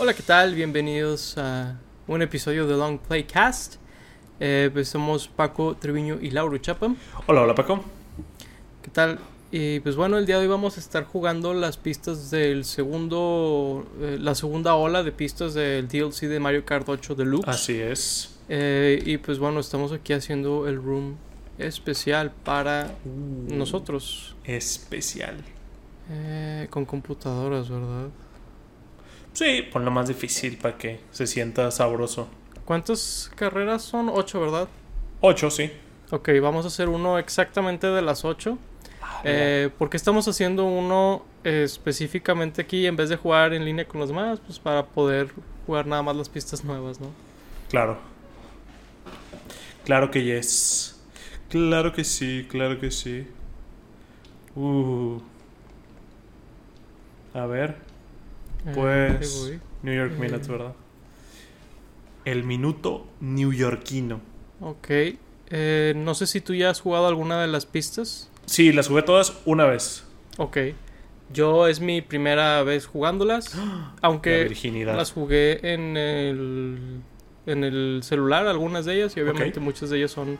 Hola, ¿qué tal? Bienvenidos a un episodio de Long Play Cast. Eh, pues somos Paco Treviño y Lauro Chapa. Hola, hola Paco. ¿Qué tal? Y pues bueno, el día de hoy vamos a estar jugando las pistas del segundo, eh, la segunda ola de pistas del DLC de Mario Kart 8 Deluxe. Así es. Eh, y pues bueno, estamos aquí haciendo el room especial para Uh. nosotros. Especial. Eh, con computadoras, ¿verdad? Sí, ponlo más difícil para que se sienta sabroso. ¿Cuántas carreras son? Ocho, ¿verdad? 8, sí. Ok, vamos a hacer uno exactamente de las 8. Eh, ¿Por qué estamos haciendo uno eh, específicamente aquí en vez de jugar en línea con los demás? Pues para poder jugar nada más las pistas nuevas, ¿no? Claro. Claro que yes. Claro que sí, claro que sí. Uh. A ver, Pues- ahí voy. New York Eh. Minutes, ¿verdad? El minuto newyorkino. Ok. eh, no sé si tú ya has jugado alguna de las pistas. Sí, las jugué todas una vez. Ok. Yo es mi primera vez jugándolas. La Aunque virginidad. las jugué en el, en el celular, algunas de ellas. Y obviamente muchas de ellas son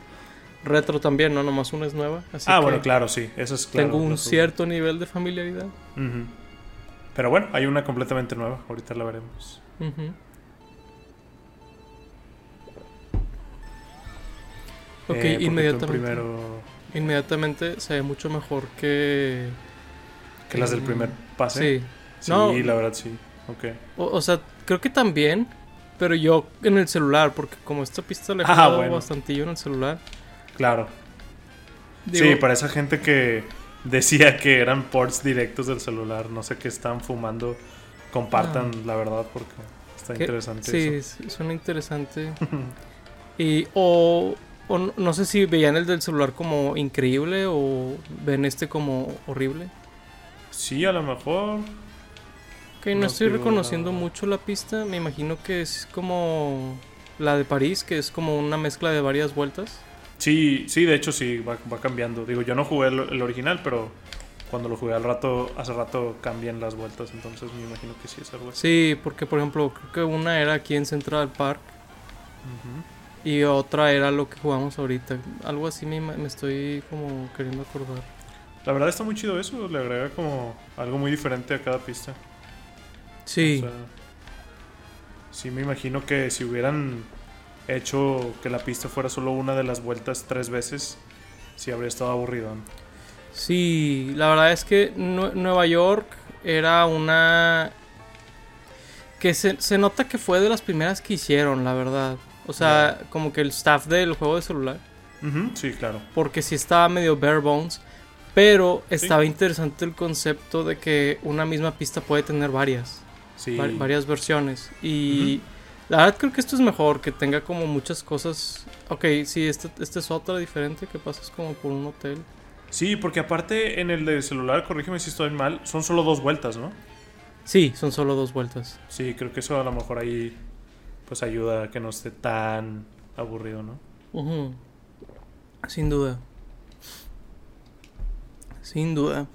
retro también, no nomás una es nueva. Así ah, que bueno, claro, sí. Eso es claro. tengo un cierto nivel de familiaridad. Pero bueno, hay una completamente nueva. Ahorita la veremos. Ujú. Ok, Eh, inmediatamente. Primero Inmediatamente se ve mucho mejor que. que las del primer pase. Sí. Sí, No. la verdad sí. Ok. O, o sea, creo que también. Pero yo en el celular, porque como esta pista le he Ah, bueno. bastantillo en el celular. Claro. Digo, sí, para esa gente que decía que eran ports directos del celular, no sé qué están fumando, compartan la verdad porque está interesante Sí, eso. suena interesante. y o, o no- sé si veían el del celular como increíble o ven este como horrible. Sí, a lo mejor. Ok, no, No estoy reconociendo nada. mucho la pista. Me imagino que es como la de París, que es como una mezcla de varias vueltas. Sí, sí, de hecho sí, va, va cambiando. Digo, yo no jugué el, el original, pero cuando lo jugué al rato, hace rato cambian las vueltas, entonces me imagino que sí es algo así. Sí, porque por ejemplo, creo que una era aquí en Central Park y otra era lo que jugamos ahorita. Algo así me, me estoy como queriendo acordar. La verdad está muy chido eso, le agrega como algo muy diferente a cada pista. Sí, O sea, sí, me imagino que si hubieran hecho que la pista fuera solo una de las vueltas tres veces, sí habría estado aburrido. ¿no? sí, la verdad es que Nue- Nueva York era una... que se, se nota que fue de las primeras que hicieron, la verdad. O sea, como que el staff del juego de celular. Sí, claro. porque sí estaba medio bare bones, pero estaba interesante el concepto de que una misma pista puede tener varias, Sí. va- varias versiones. Y la verdad creo que esto es mejor, que tenga como muchas cosas. Ok, sí, esta esta es otra diferente, que pasas como por un hotel. Sí, porque aparte en el de celular, corrígeme si estoy mal, son solo dos vueltas, ¿no? Sí, son solo dos vueltas. Sí, creo que eso a lo mejor ahí pues ayuda a que no esté tan aburrido, ¿no? Ujú. Sin duda. Sin duda.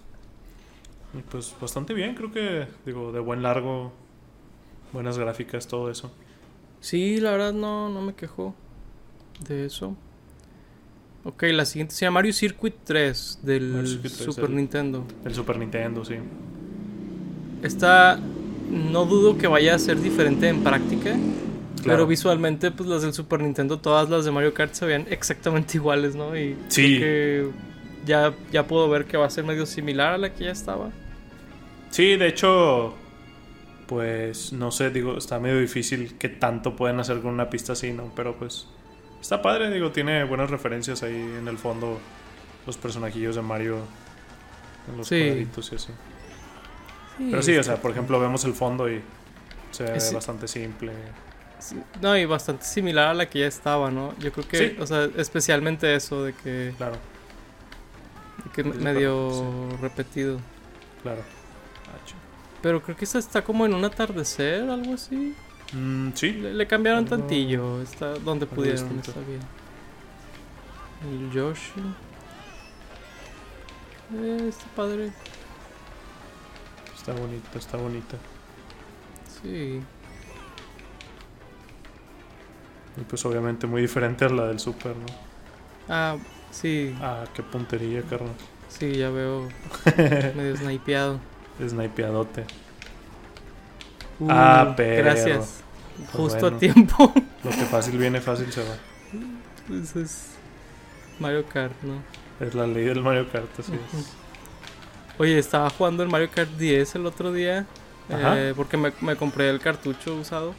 Y pues bastante bien, creo que, digo, de buen largo, buenas gráficas, todo eso. Sí, la verdad no, no me quejo de eso. Ok, la siguiente se llama Mario Circuit 3 del Mario Circuit 3, Super el- Nintendo. El Super Nintendo, sí. Esta no dudo que vaya a ser diferente en práctica, Claro. pero visualmente pues las del Super Nintendo, todas las de Mario Kart se veían exactamente iguales, ¿no? Y Sí. creo que ya, ya puedo ver que va a ser medio similar a la que ya estaba. Sí, de hecho, pues no sé, digo, está medio difícil que tanto pueden hacer con una pista así, ¿no? Pero pues está padre, digo, tiene buenas referencias ahí en el fondo, los personajillos de Mario en los Sí. cuadritos y así. Pero sí, o sea, por ejemplo, vemos el fondo y se ve Es- bastante simple. Sí, No, y bastante similar a la que ya estaba, ¿no? Yo creo que, Sí. o sea, especialmente eso de que, Claro, de que medio repetido. claro. Pero creo que esta está como en un atardecer, algo así. Mm, sí, Le, le cambiaron tantillo, está donde pudieron, distinto. está bien. El Yoshi. Eh, está padre. está bonito, está bonito. Sí. Y pues obviamente muy diferente a la del Super, ¿no? Ah, sí, Ah, qué puntería, carnal. sí, ya veo medio snipeado. Snipeadote. Uh, Ah, pero. Gracias. Pues Justo bueno. a tiempo. Lo que fácil viene, fácil se va. Pues es Mario Kart, ¿no? Es la ley del Mario Kart, así es. Oye, estaba jugando el Mario Kart 10 el otro día. Eh, porque me, me compré el cartucho usado.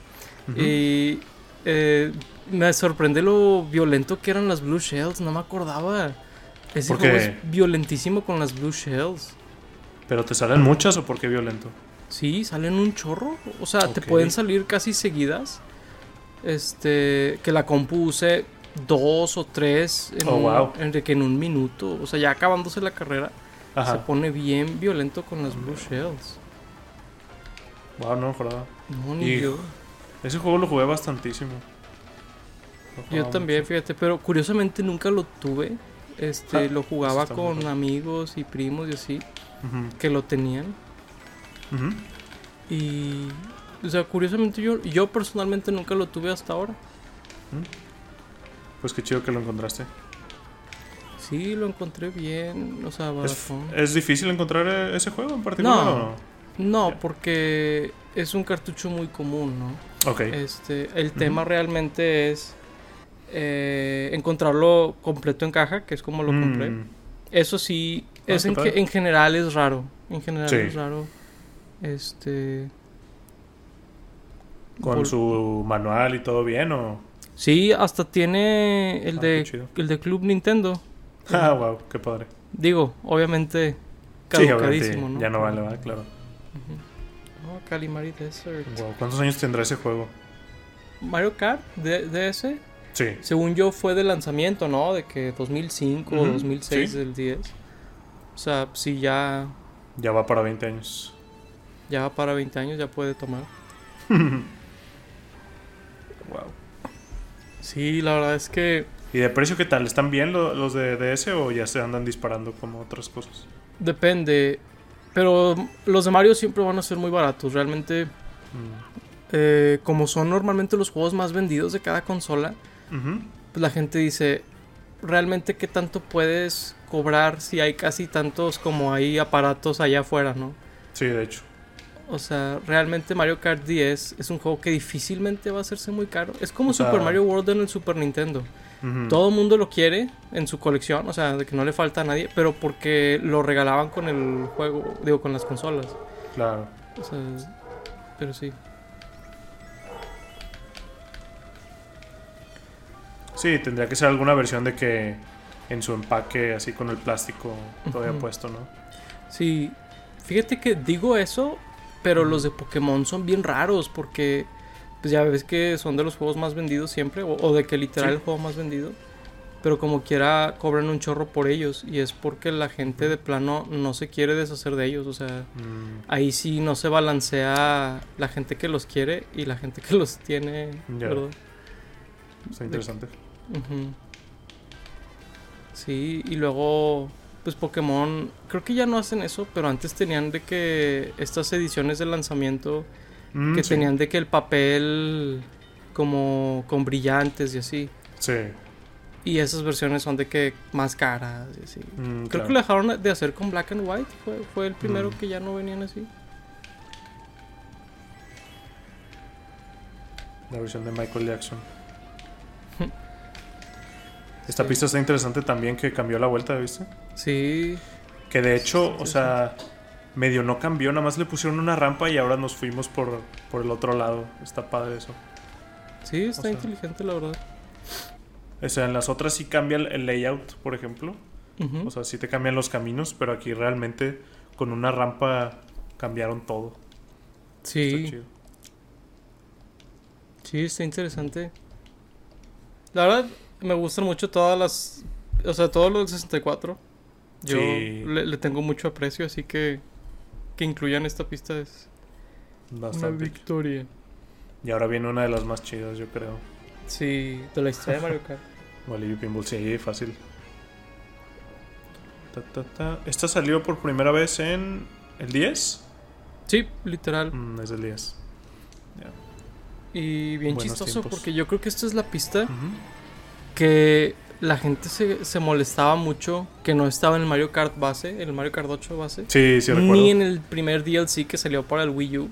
Y eh, me sorprende lo violento que eran las Blue Shells. No me acordaba. Ese ¿Por juego es violentísimo con las Blue Shells. ¿Pero te salen muchas o por qué violento? Sí, salen un chorro. O sea, te pueden salir casi seguidas. Este, que la compu use dos o tres en, Oh, un, wow. en que en un minuto. O sea, ya acabándose la carrera, se pone bien violento con las Blue Shells. Wow, no mejoraba. No, ni yo. Ese juego lo jugué bastantísimo. Lo Yo también, mucho. fíjate, pero curiosamente nunca lo tuve. Este, Ah, lo jugaba con amigos y primos y así, Que lo tenían. Y, o sea, curiosamente yo, yo personalmente nunca lo tuve hasta ahora. Pues qué chido que lo encontraste. Sí, lo encontré bien, o sea, ¿Es, es difícil encontrar e- ese juego en particular No. o no? No, porque es un cartucho muy común, ¿no? Ok. Este, el tema realmente es eh, encontrarlo completo en caja, que es como lo compré. Mm, Eso sí, es qué en, ge- en general es raro. En general Sí. es raro. Este. ¿Con su manual y todo bien o...? Sí, hasta tiene el Ah, de el de Club Nintendo. Ah, wow, qué padre. Digo, obviamente Sí, obviamente, caducadísimo, ¿no? Ya no vale, ¿verdad? Claro. Oh, Calimari Desert. Wow, ¿Cuántos años tendrá ese juego? Mario Kart de, DS, Sí. según yo fue de lanzamiento, ¿no? De que 2005 o Ujú, 2006 sí. del 10. O sea, sí ya Ya va para 20 años. ya va para 20 años, ya puede tomar. Wow. Sí, la verdad es que ¿Y de precio qué tal? ¿Están bien lo- los de DS o ya se andan disparando como otras cosas? Depende. Pero los de Mario siempre van a ser muy baratos. Realmente, Mm. eh, como son normalmente los juegos más vendidos de cada consola, pues la gente dice, realmente qué tanto puedes cobrar si hay casi tantos como hay aparatos allá afuera, ¿no? Sí, de hecho. O sea, realmente Mario Kart 10 es un juego que difícilmente va a hacerse muy caro. Es como O sea- Super Mario World en el Super Nintendo. Todo el mundo lo quiere en su colección, o sea, de que no le falta a nadie, pero porque lo regalaban con el juego, digo, con las consolas. Claro. O sea, pero sí. Sí, tendría que ser alguna versión de que en su empaque, así con el plástico todavía puesto, ¿no? Sí, fíjate que digo eso, pero los de Pokémon son bien raros porque pues ya ves que son de los juegos más vendidos siempre, o, o de que literal Sí. el juego más vendido. Pero como quiera cobran un chorro por ellos y es porque la gente de plano no se quiere deshacer de ellos, o sea, Mm, ahí sí no se balancea la gente que los quiere y la gente que los tiene. ¿verdad? está interesante. Ujú. Sí, y luego, pues Pokémon, creo que ya no hacen eso, pero antes tenían de que estas ediciones de lanzamiento, Mm, que sí. tenían de que el papel como con brillantes y así. Sí. Y esas versiones son de que más caras y así. Mm, Creo claro. que lo dejaron de hacer con Black and White, fue, fue el primero Mm. que ya no venían así. La versión de Michael Jackson. Esta pista está interesante también que cambió la vuelta, ¿viste? Sí, Que de hecho, Sí, o sea, medio no cambió, nada más le pusieron una rampa y ahora nos fuimos por, por el otro lado. Está padre eso. sí, está O sea, inteligente la verdad. O sea, en las otras sí cambia el, layout, por ejemplo. O sea, sí te cambian los caminos, pero aquí realmente con una rampa cambiaron todo. Está sí. chido. Sí, está interesante. La verdad, me gustan mucho todas las. O sea, todo lo del 64. Yo Sí. le, le tengo mucho aprecio, así que. Que incluyan esta pista es una Bastante. victoria. Y ahora viene una de las más chidas, yo creo. Sí, de la historia de Mario Kart. Wally Pinball, sí, fácil. Ta, ta, ta. Esta salió por primera vez en el 10. Sí, literal. Mm, es el 10. Y bien Buenos chistoso tiempos. porque yo creo que esta es la pista Ujú. Que la gente se, se molestaba mucho que no estaba en el Mario Kart base, el Mario Kart 8 base. Sí, sí, recuerdo. ni en el primer DLC que salió para el Wii U.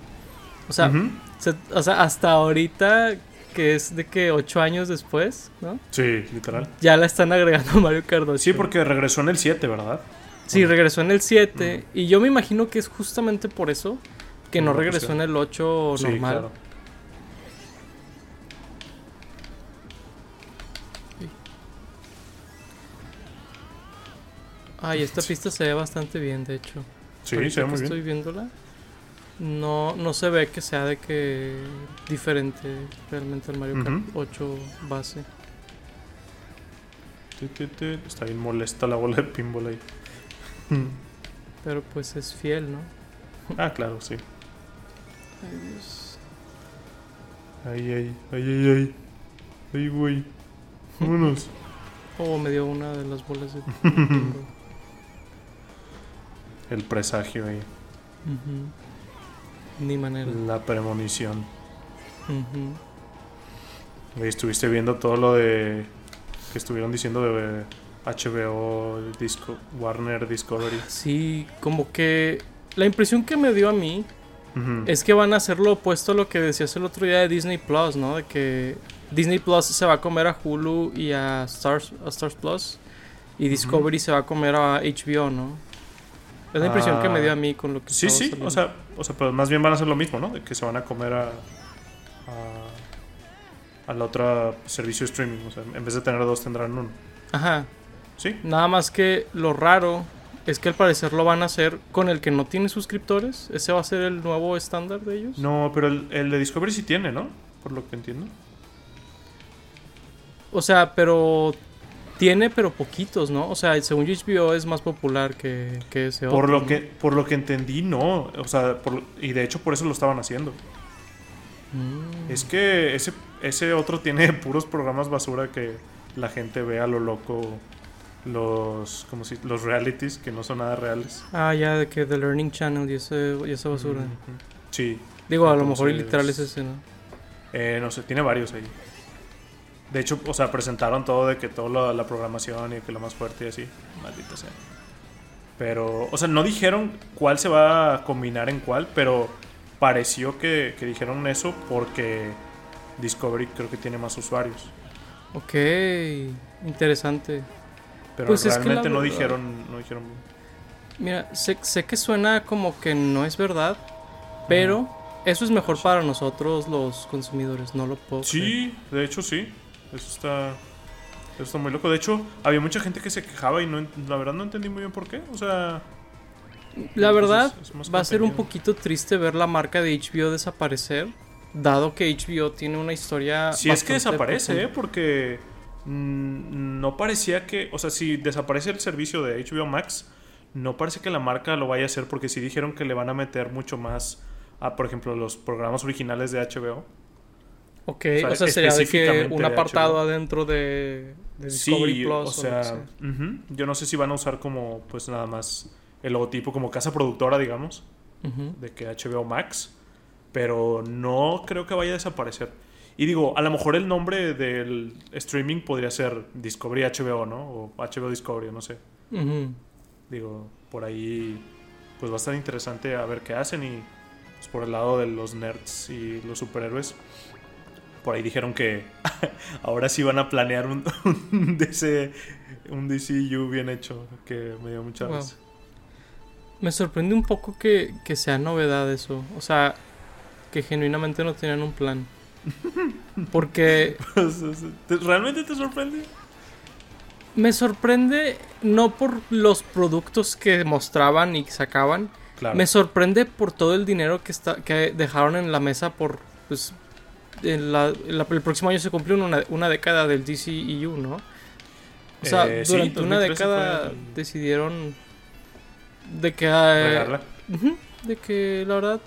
O sea, se- o sea, hasta ahorita, que es de que 8 años después, ¿no? Sí, literal. Ya la están agregando a Mario Kart 8. Sí, porque regresó en el 7, ¿verdad? Sí, regresó en el 7. Y yo me imagino que es justamente por eso que no la regresó en el 8 Sí, normal. claro. Ay, esta pista se ve bastante bien, de hecho. Sí, Ahorita se ve muy bien. estoy viéndola. No, no se ve que sea de que diferente realmente al Mario Kart Ujú. 8 base. Está bien molesta la bola de pinball ahí. Pero pues es fiel, ¿no? Ah, claro, sí. Ay, Dios. Ay, ay, ay, ay, ay. Ay, güey. Vámonos. Oh, me dio una de las bolas de pinball. El presagio ahí. Ni manera. La premonición. Oye, estuviste viendo todo lo de. que estuvieron diciendo de HBO, Disco, Warner Discovery. Sí, como que la impresión que me dio a mí es que van a hacer lo opuesto a lo que decías el otro día de Disney Plus, ¿no? De que Disney Plus se va a comer a Hulu y a Stars, a Stars Plus y Discovery se va a comer a HBO, ¿no? Es la impresión que me dio a mí con lo que Sí, sí, o sea, o sea, pero más bien van a hacer lo mismo, ¿no? De que se van a comer a. a. al otro servicio de streaming. O sea, en vez de tener dos, tendrán uno. Ajá. Sí, Nada más que lo raro es que al parecer lo van a hacer con el que no tiene suscriptores. Ese va a ser el nuevo estándar de ellos. no, pero el, el de Discovery sí tiene, ¿no? Por lo que entiendo. O sea, pero tiene, pero poquitos, ¿no? O sea, según HBO es más popular que, que ese Por otro, lo que por lo que entendí, no. O sea, por- y de hecho por eso lo estaban haciendo. Mm. Es que ese, ese otro tiene puros programas basura que la gente ve a lo loco. Los, como si, los realities que no son nada reales. Ah, ya, de que The Learning Channel y, ese, y esa basura. Sí. Digo, a lo mejor literal es ese, ¿no? Eh, no sé, tiene varios ahí. De hecho, o sea, presentaron todo de que toda la, la programación y que lo más fuerte y así. Maldita sea. Pero, o sea, no dijeron cuál se va a combinar en cuál, pero pareció que, que dijeron eso porque Discovery creo que tiene más usuarios. Ok, interesante. Pero Pues es que realmente no verdad- dijeron, no dijeron. Mira, sé, sé que suena como que no es verdad, pero eso es mejor para nosotros los consumidores, no lo puedo creer. Sí, de hecho sí. Eso está, eso está muy loco. De hecho, había mucha gente que se quejaba y no, la verdad no entendí muy bien por qué. O sea, La pues verdad, es- es más va a ser un poquito triste ver la marca de HBO desaparecer, dado que HBO tiene una historia. Si es que desaparece, ¿eh? Porque mm, no parecía que, o sea, si desaparece el servicio de HBO Max, no parece que la marca lo vaya a hacer porque sí dijeron que le van a meter mucho más a, por ejemplo, los programas originales de HBO. Ok, o sea, o sea, sería de que un apartado HBO. adentro de, de Discovery Sí, Plus. o sea, sea. ujú, yo no sé si van a usar como, pues nada más el logotipo como casa productora, digamos, de que HBO Max, pero no creo que vaya a desaparecer. Y digo, a lo mejor el nombre del streaming podría ser Discovery HBO, ¿no? O HBO Discovery, no sé. Digo, por ahí pues va a estar interesante a ver qué hacen y pues, por el lado de los nerds y los superhéroes. Por ahí dijeron que ahora sí van a planear un, un DC un DCU bien hecho, que me dio mucha Wow. risa. Me sorprende un poco que, que sea novedad eso. O sea, que genuinamente no tenían un plan. Porque ¿Te- ¿Realmente te sorprende? me sorprende no por los productos que mostraban y sacaban. Claro. Me sorprende por todo el dinero que está que dejaron en la mesa por pues en la- en la- el próximo año se cumple una, una década del DCEU, ¿no? O sea, Eh, sí, durante una 2013 década fue decidieron de que eh, Regarla. ujú, de que la verdad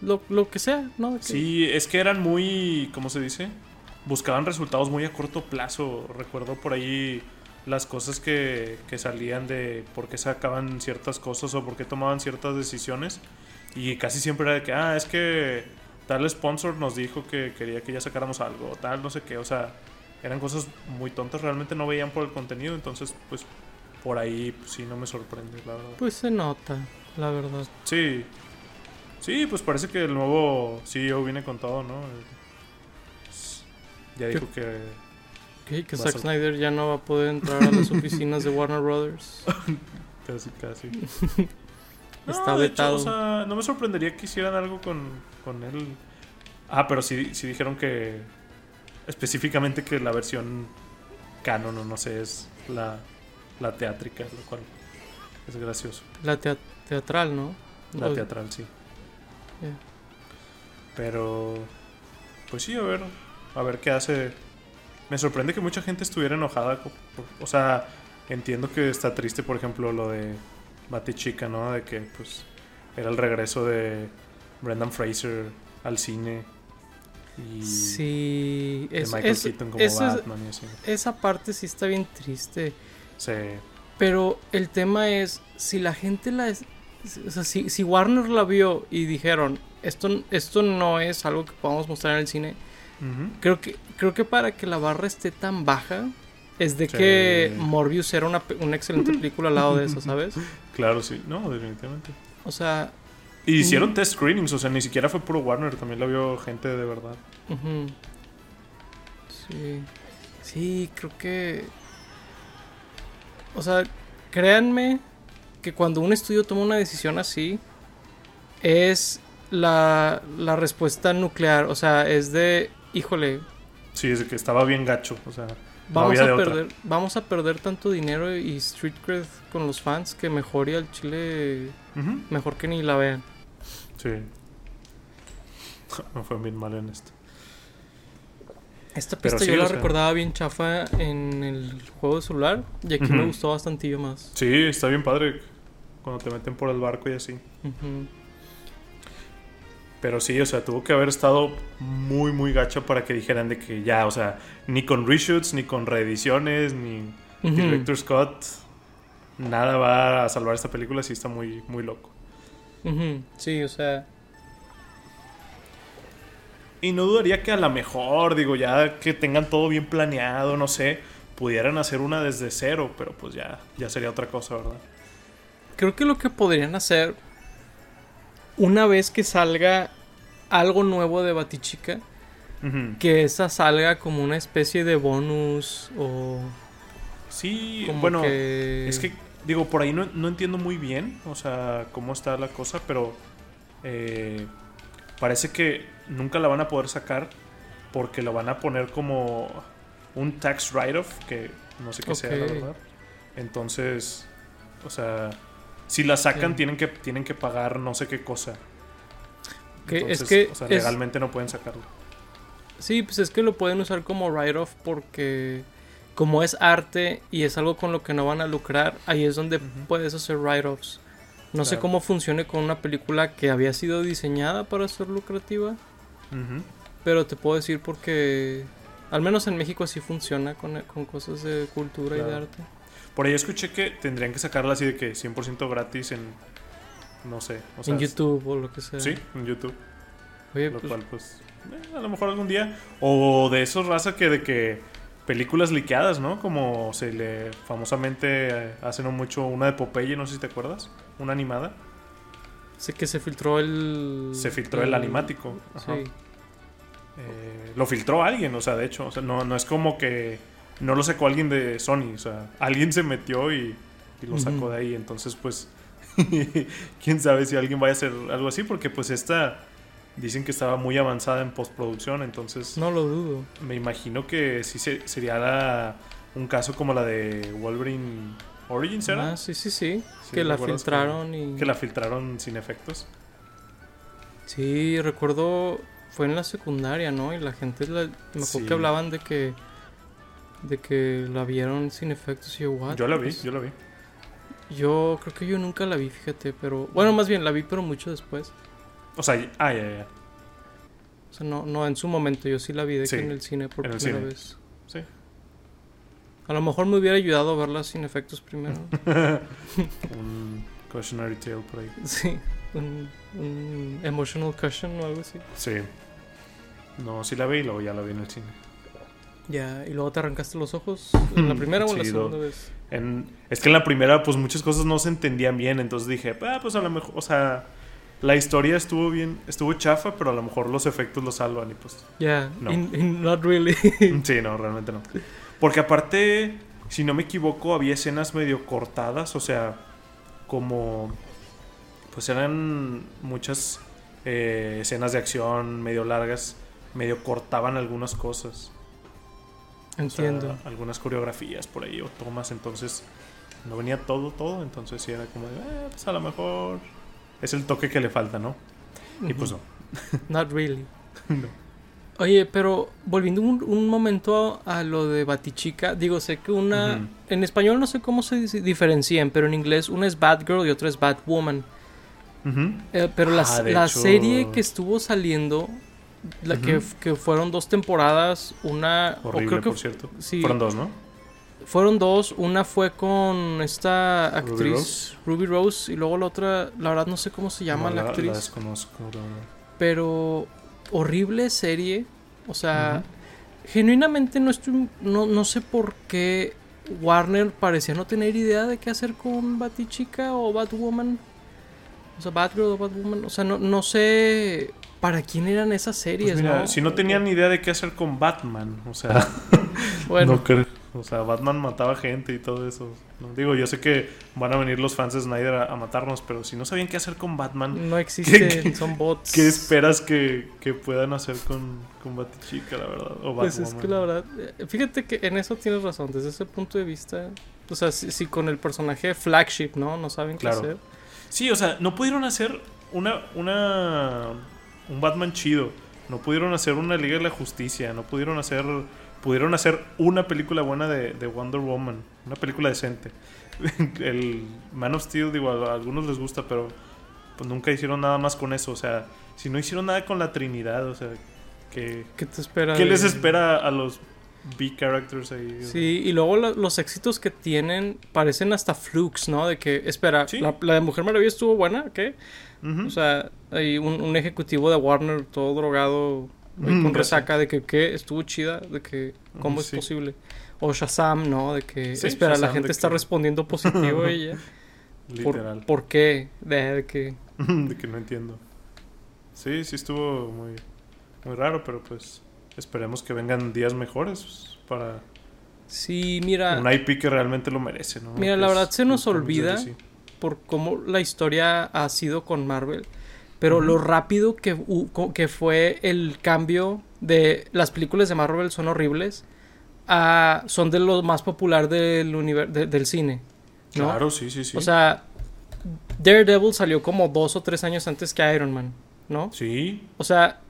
lo, lo que sea, ¿no? Que- Sí, es que eran muy, ¿cómo se dice? Buscaban resultados muy a corto plazo. Recuerdo por ahí las cosas que, que salían de por qué sacaban ciertas cosas o por qué tomaban ciertas decisiones. Y casi siempre era de que, ah, es que tal sponsor nos dijo que quería que ya sacáramos algo, tal, no sé qué, o sea, eran cosas muy tontas, realmente no veían por el contenido, entonces pues por ahí pues, sí no me sorprende, la verdad. Pues se nota, la verdad. Sí, sí, pues parece que el nuevo CEO viene con todo, ¿no? Ya dijo que... ¿Qué? Que Zack Snyder ya no va a poder entrar a las oficinas de Warner Brothers. casi, casi. Está vetado. o sea, no me sorprendería que hicieran algo con, con él. Ah, pero sí, sí dijeron que específicamente que la versión canon, o no sé, es la, la teátrica, lo cual es gracioso. La teatral, ¿no? La teatral, sí. Pero, pues sí, a ver, a ver qué hace. Me sorprende que mucha gente estuviera enojada. o sea, entiendo que está triste, por ejemplo, lo de Chica, ¿no? De que, pues, era el regreso de Brendan Fraser al cine. Y sí, de Michael Keaton como Batman y así. Esa parte sí está bien triste. Sí. Pero el tema es, si la gente la... O sea, si, si Warner la vio y dijeron, esto, esto no es algo que podamos mostrar en el cine, creo, que, creo que para que la barra esté tan baja, es de que Morbius era una, una excelente película al lado de eso, ¿sabes? Claro, sí. No, definitivamente. O sea... Y hicieron test screenings, o sea, ni siquiera fue puro Warner, también la vio gente de verdad. Sí. Sí, creo que... O sea, créanme que cuando un estudio toma una decisión así, es la, la respuesta nuclear. O sea, es de, híjole. Sí, es de que estaba bien gacho, o sea vamos a perder vamos a perder tanto dinero y street cred con los fans que mejor y al chile mejor que ni la vean. Sí. No fue bien mal en esto esta pista yo la recordaba bien chafa en el juego de celular y aquí me gustó bastante más. Sí está bien padre cuando te meten por el barco y así pero sí, o sea, tuvo que haber estado muy, muy gacho para que dijeran de que ya, o sea, ni con reshoots, ni con reediciones, ni Director Scott, nada va a salvar esta película, sí está muy, muy loco. Sí, o sea. Y no dudaría que a lo mejor, digo, ya que tengan todo bien planeado, no sé, pudieran hacer una desde cero, pero pues ya, ya sería otra cosa, ¿verdad? Creo que lo que podrían hacer una vez que salga algo nuevo de Batichica, que esa salga como una especie de bonus o... Sí, bueno, es que digo, por ahí no, entiendo muy bien, o sea, cómo está la cosa, pero eh, parece que nunca la van a poder sacar porque lo van a poner como un tax write-off, que no sé qué sea, la verdad. Entonces, o sea, si la sacan, tienen, que, tienen que pagar no sé qué cosa. Es que. O sea, legalmente no pueden sacarlo. Sí, pues es que lo pueden usar como write-off porque. Como es arte y es algo con lo que no van a lucrar, ahí es donde puedes hacer write-offs. No sé cómo funcione con una película que había sido diseñada para ser lucrativa. Pero te puedo decir porque. Al menos en México así funciona con, cosas de cultura y de arte. Por ahí escuché que tendrían que sacarla así de que 100% gratis en. No sé. en YouTube o lo que sea. Sí, en YouTube. Oye, lo pues cual, pues. Eh, a lo mejor algún día. O de esos raza que de que. Películas liqueadas, ¿no? Como se le famosamente eh, hace no mucho una de Popeye, no sé si te acuerdas. Una animada. Sé que se filtró el. Se filtró el, animático. Sí. Eh, lo filtró alguien, o sea, de hecho. O sea, no, no es como que no lo sacó alguien de Sony, o sea, alguien se metió y, lo sacó de ahí. Entonces, pues, quién sabe si alguien vaya a hacer algo así, porque pues esta dicen que estaba muy avanzada en postproducción, entonces... No lo dudo. Me imagino que sí sería un caso como la de Wolverine Origins, ¿era? Ah, sí, sí, sí. que la filtraron y... Que la filtraron sin efectos. Sí, recuerdo... Fue en la secundaria, ¿no? Y la gente... me acuerdo que hablaban de que de que la vieron sin efectos y yo, Yo la vi, pues, yo la vi. Yo creo que yo nunca la vi, fíjate, pero... Bueno, más bien la vi, pero mucho después. O sea, ah, ya, ya. O sea, no, no, en su momento yo sí la vi de que en el cine por primera vez. Sí. A lo mejor me hubiera ayudado a verla sin efectos primero. Un cautionary tale por ahí. Sí. un, un emotional cushion o algo así. Sí. No, sí la vi y luego ya la vi en el cine. Ya, y luego te arrancaste los ojos. ¿En la primera o en la segunda vez? En, es que en la primera, pues muchas cosas no se entendían bien. Entonces dije, ah, pues a lo mejor, o sea, la historia estuvo bien, estuvo chafa, pero a lo mejor los efectos lo salvan y pues. Ya, No. in- in- not really. Sí, no, realmente no. Porque aparte, si no me equivoco, había escenas medio cortadas, o sea, como. Pues eran muchas eh, escenas de acción medio largas, medio cortaban algunas cosas. O sea, Entiendo. algunas coreografías por ahí o tomas, entonces no venía todo, todo, entonces sí era como de, "Eh, pues a lo mejor es el toque que le falta, ¿no? Y pues no. Not really. No. Oye, pero volviendo un, un momento a, a lo de Batichica, digo, sé que una... En español no sé cómo se diferencian, pero en inglés una es Batgirl y otra es Batwoman. Ujú. Eh, pero la, Ah, la hecho- serie que estuvo saliendo, la que, fueron dos temporadas, una... o creo que por cierto. sí. Fueron dos, ¿no? Fueron dos, una fue con esta Ruby actriz Rose. Ruby Rose y luego la otra, la verdad no sé cómo se llama No, la, La actriz, desconozco. la verdad. pero horrible serie, o sea, genuinamente no estoy no, no sé por qué Warner parecía no tener idea de qué hacer con Batichica o Batwoman. O sea, Batgirl o Batwoman, o sea, no, no sé para quién eran esas series, Pues mira, ¿no? si no tenían ni idea de qué hacer con Batman, o sea, Bueno, no creo. O sea, Batman mataba gente y todo eso. No, digo, yo sé que van a venir los fans de Snyder a, a matarnos, pero si no sabían qué hacer con Batman, no existen, ¿Qué- qué- son bots. ¿qué esperas que, que puedan hacer con, con Batichica, la verdad? O Pues es que la verdad, eh, fíjate que en eso tienes razón, desde ese punto de vista, o sea, si, si con el personaje flagship, ¿no? No saben qué Claro. hacer. Sí, o sea, no pudieron hacer una, una, un Batman chido. No pudieron hacer una Liga de la Justicia. No pudieron hacer, pudieron hacer una película buena de, de Wonder Woman. Una película decente. El Man of Steel, digo, a, a algunos les gusta, pero pues nunca hicieron nada más con eso. O sea, si no hicieron nada con la Trinidad, o sea, que, ¿Qué te espera? ¿qué de- les espera a los B-characters ahí? Sí, y luego lo- los éxitos que tienen parecen hasta flukes, ¿no? De que, espera, Sí. la, la de Mujer Maravilla estuvo buena, ¿qué? O sea, hay un, un ejecutivo de Warner todo drogado Mm, con resaca de que, ¿qué? Estuvo chida, de que, ¿cómo Mm, es sí. posible? O Shazam, ¿no? De que, espera, la gente está que- respondiendo positivo y ya. Literal. ¿Por, ¿Por qué? De, de que... de que no entiendo. Sí, sí estuvo muy, muy raro, pero pues esperemos que vengan días mejores para Sí, mira, un IP que realmente lo merece, ¿no? Mira, Que la verdad se nos olvida. Por cómo la historia ha sido con Marvel, pero lo rápido que, que fue el cambio de las películas de Marvel son horribles a son de lo más popular del de- del cine, ¿no? Claro, sí, sí, sí. O sea, Daredevil salió como dos o tres años antes que Iron Man, ¿no? sí, O sea,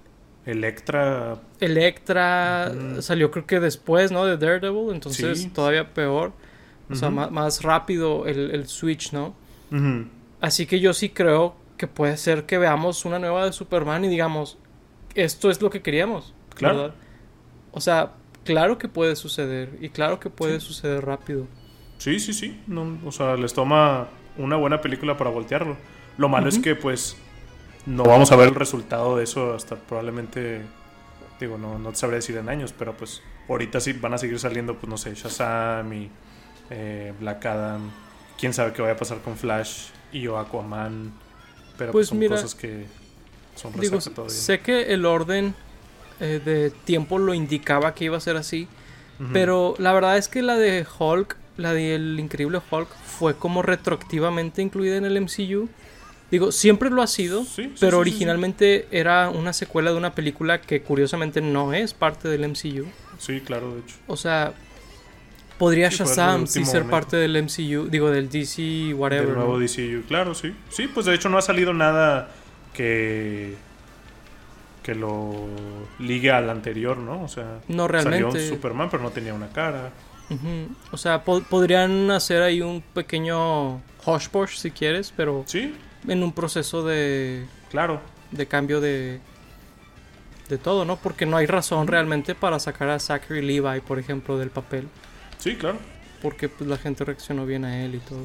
Electra, Electra salió creo que después, ¿no? De Daredevil, entonces Sí. todavía peor. O sea, más, rápido el, el switch, ¿no? Así que yo sí creo que puede ser que veamos una nueva de Superman y digamos, esto es lo que queríamos. Claro. ¿verdad? O sea, claro que puede suceder y claro que puede Sí. suceder rápido. sí, sí, sí. No, o sea, les toma una buena película para voltearlo. Lo malo es que, pues, no vamos a ver el resultado de eso hasta probablemente. Digo, no, no te sabré decir en años, pero pues ahorita sí van a seguir saliendo, pues no sé, Shazam y eh, Black Adam. Quién sabe qué vaya a pasar con Flash y o Aquaman. Pero pues, Pues son mira, cosas que son Digo, todavía. sé que el orden eh, de tiempo lo indicaba que iba a ser así, pero la verdad es que la de Hulk, la del increíble Hulk, fue como retroactivamente incluida en el MCU. Digo, siempre lo ha sido, Sí, pero sí, sí, sí. originalmente era una secuela de una película que curiosamente no es parte del MCU. Sí, claro, de hecho. O sea, podría Shazam sí ser momento. parte del MCU, digo, del DC, whatever. Del nuevo ¿no? DCU, claro, sí. Sí, pues de hecho no ha salido nada que que lo ligue al anterior, ¿no? O sea, No salió realmente. un Superman, pero no tenía una cara. O sea, po- podrían hacer ahí un pequeño hush push si quieres, pero Sí, en un proceso de, claro. de cambio de de todo, ¿no? Porque no hay razón realmente para sacar a Zachary Levi, por ejemplo, del papel, Sí, claro. porque pues la gente reaccionó bien a él y todo.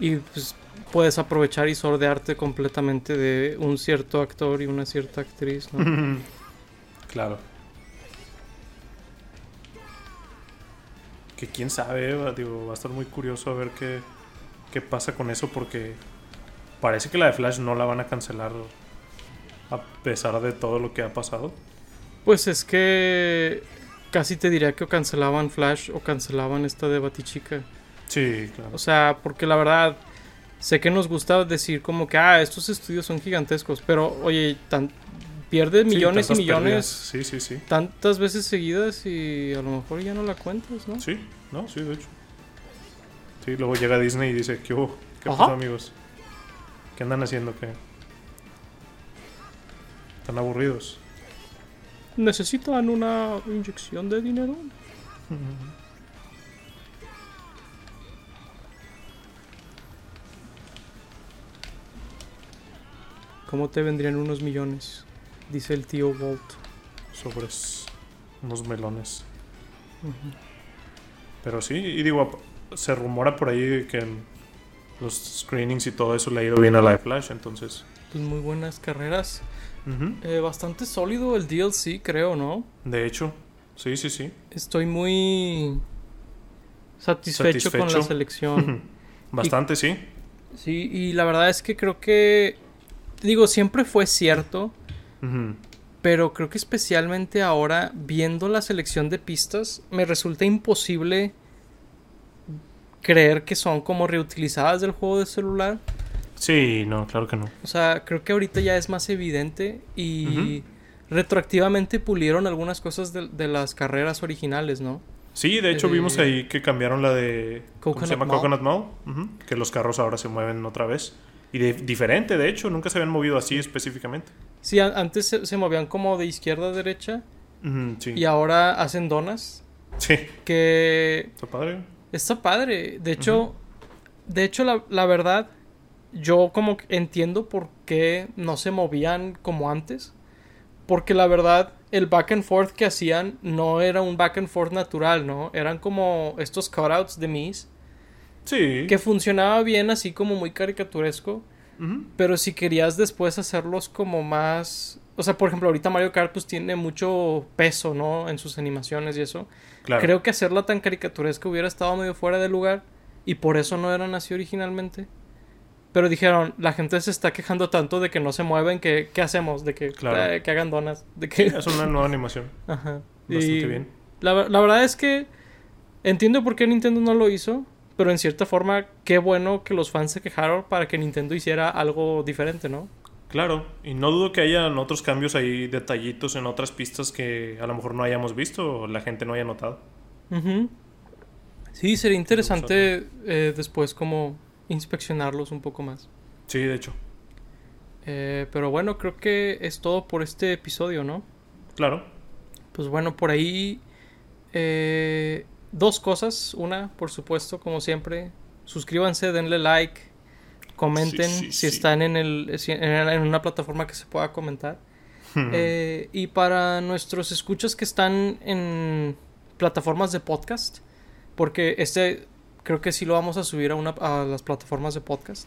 Y pues puedes aprovechar y sordearte completamente de un cierto actor y una cierta actriz, ¿no? claro. Que quién sabe, digo, va a estar muy curioso a ver qué, qué pasa con eso porque parece que la de Flash no la van a cancelar a pesar de todo lo que ha pasado. Pues es que casi te diría que o cancelaban Flash o cancelaban esta de Batichica. Sí, claro. O sea, porque la verdad, sé que nos gusta decir como que, ah, estos estudios son gigantescos, pero oye, tan, Sí, millones y millones. Sí, sí, sí. tantas veces seguidas y a lo mejor ya no la cuentas, ¿no? Sí, no, sí, de hecho. Sí, luego llega Disney y dice, ¿qué hubo? ¿Qué pasó, amigos? ¿Qué andan haciendo? ¿Qué? ¿Están aburridos? ¿Necesitan una inyección de dinero? ¿Cómo te vendrían unos millones? Dice el tío Walt. Sobres unos melones. Pero sí, y digo, se rumora por ahí que en los screenings y todo eso le ha ido bien a la de Flash, entonces... Pues muy buenas carreras. Eh, bastante sólido el DLC, creo, ¿no? De hecho, sí, sí, sí. Estoy muy satisfecho, con la selección. Bastante, sí. sí, y la verdad es que creo que, digo, siempre fue cierto, pero creo que especialmente ahora, viendo la selección de pistas, me resulta imposible creer que son como reutilizadas del juego de celular. Sí, no, claro que no. O sea, creo que ahorita ya es más evidente y retroactivamente pulieron algunas cosas de, de las carreras originales, ¿no? Sí, de hecho Eh, vimos ahí que cambiaron la de... ¿Cómo Coconut se llama? Mall. Coconut Mall. Que los carros ahora se mueven otra vez. Y de- diferente, de hecho, nunca se habían movido así específicamente. Sí, antes se, se movían como de izquierda a derecha sí. y ahora hacen donas. Sí, Que está padre. Está padre. De hecho, de hecho la, la verdad, yo como entiendo por qué no se movían como antes. Porque la verdad, el back and forth que hacían no era un back and forth natural, ¿no? Eran como estos cutouts de Mis. Sí. Que funcionaba bien así como muy caricaturesco. Pero si querías después hacerlos como más... O sea, por ejemplo, ahorita Mario Kart pues tiene mucho peso, ¿no? En sus animaciones y eso. Claro. Creo que hacerla tan caricaturesca hubiera estado medio fuera de lugar. Y por eso no eran así originalmente. Pero dijeron, la gente se está quejando tanto de que no se mueven, que ¿qué hacemos? De que, Claro. eh, que hagan donas. De que... Es una nueva animación. Ajá. Bastante Y bien. La, la verdad es que entiendo por qué Nintendo no lo hizo. Pero en cierta forma, qué bueno que los fans se quejaron para que Nintendo hiciera algo diferente, ¿no? Claro. Y no dudo que hayan otros cambios ahí, detallitos en otras pistas que a lo mejor no hayamos visto o la gente no haya notado. Sí, sería interesante eh, después como inspeccionarlos un poco más. Sí, de hecho. Eh, pero bueno, creo que es todo por este episodio, ¿no? Claro. Pues bueno, por ahí eh, dos cosas. Una, por supuesto, como siempre, suscríbanse, denle like, comenten Sí, sí, si están en, el, si- en, en una plataforma que se pueda comentar. Eh, y para nuestros escuchas que están en plataformas de podcast, porque este creo que sí lo vamos a subir a, una, a las plataformas de podcast.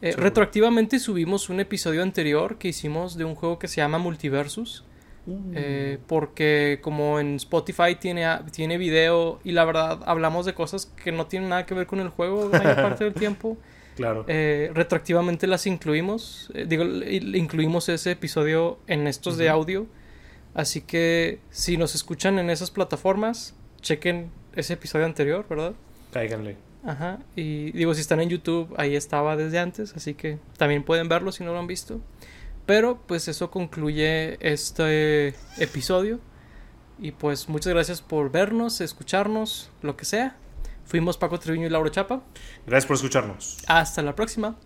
Eh, retroactivamente subimos un episodio anterior que hicimos de un juego que se llama Multiversus. eh, porque como en Spotify tiene, tiene video y la verdad hablamos de cosas que no tienen nada que ver con el juego la mayor parte del tiempo. Claro. Eh, retroactivamente las incluimos. eh, digo, incluimos ese episodio en estos de audio. Así que si nos escuchan en esas plataformas, chequen ese episodio anterior, ¿verdad? Cáiganle. Ajá. Y digo, si están en YouTube, ahí estaba desde antes. Así que también pueden verlo si no lo han visto. Pero pues eso concluye este episodio. Y pues muchas gracias por vernos, escucharnos, lo que sea. Fuimos Paco Treviño y Lauro Chapa. Gracias por escucharnos. Hasta la próxima.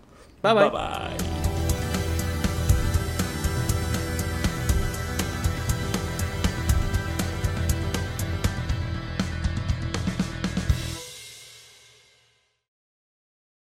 Bye bye. bye.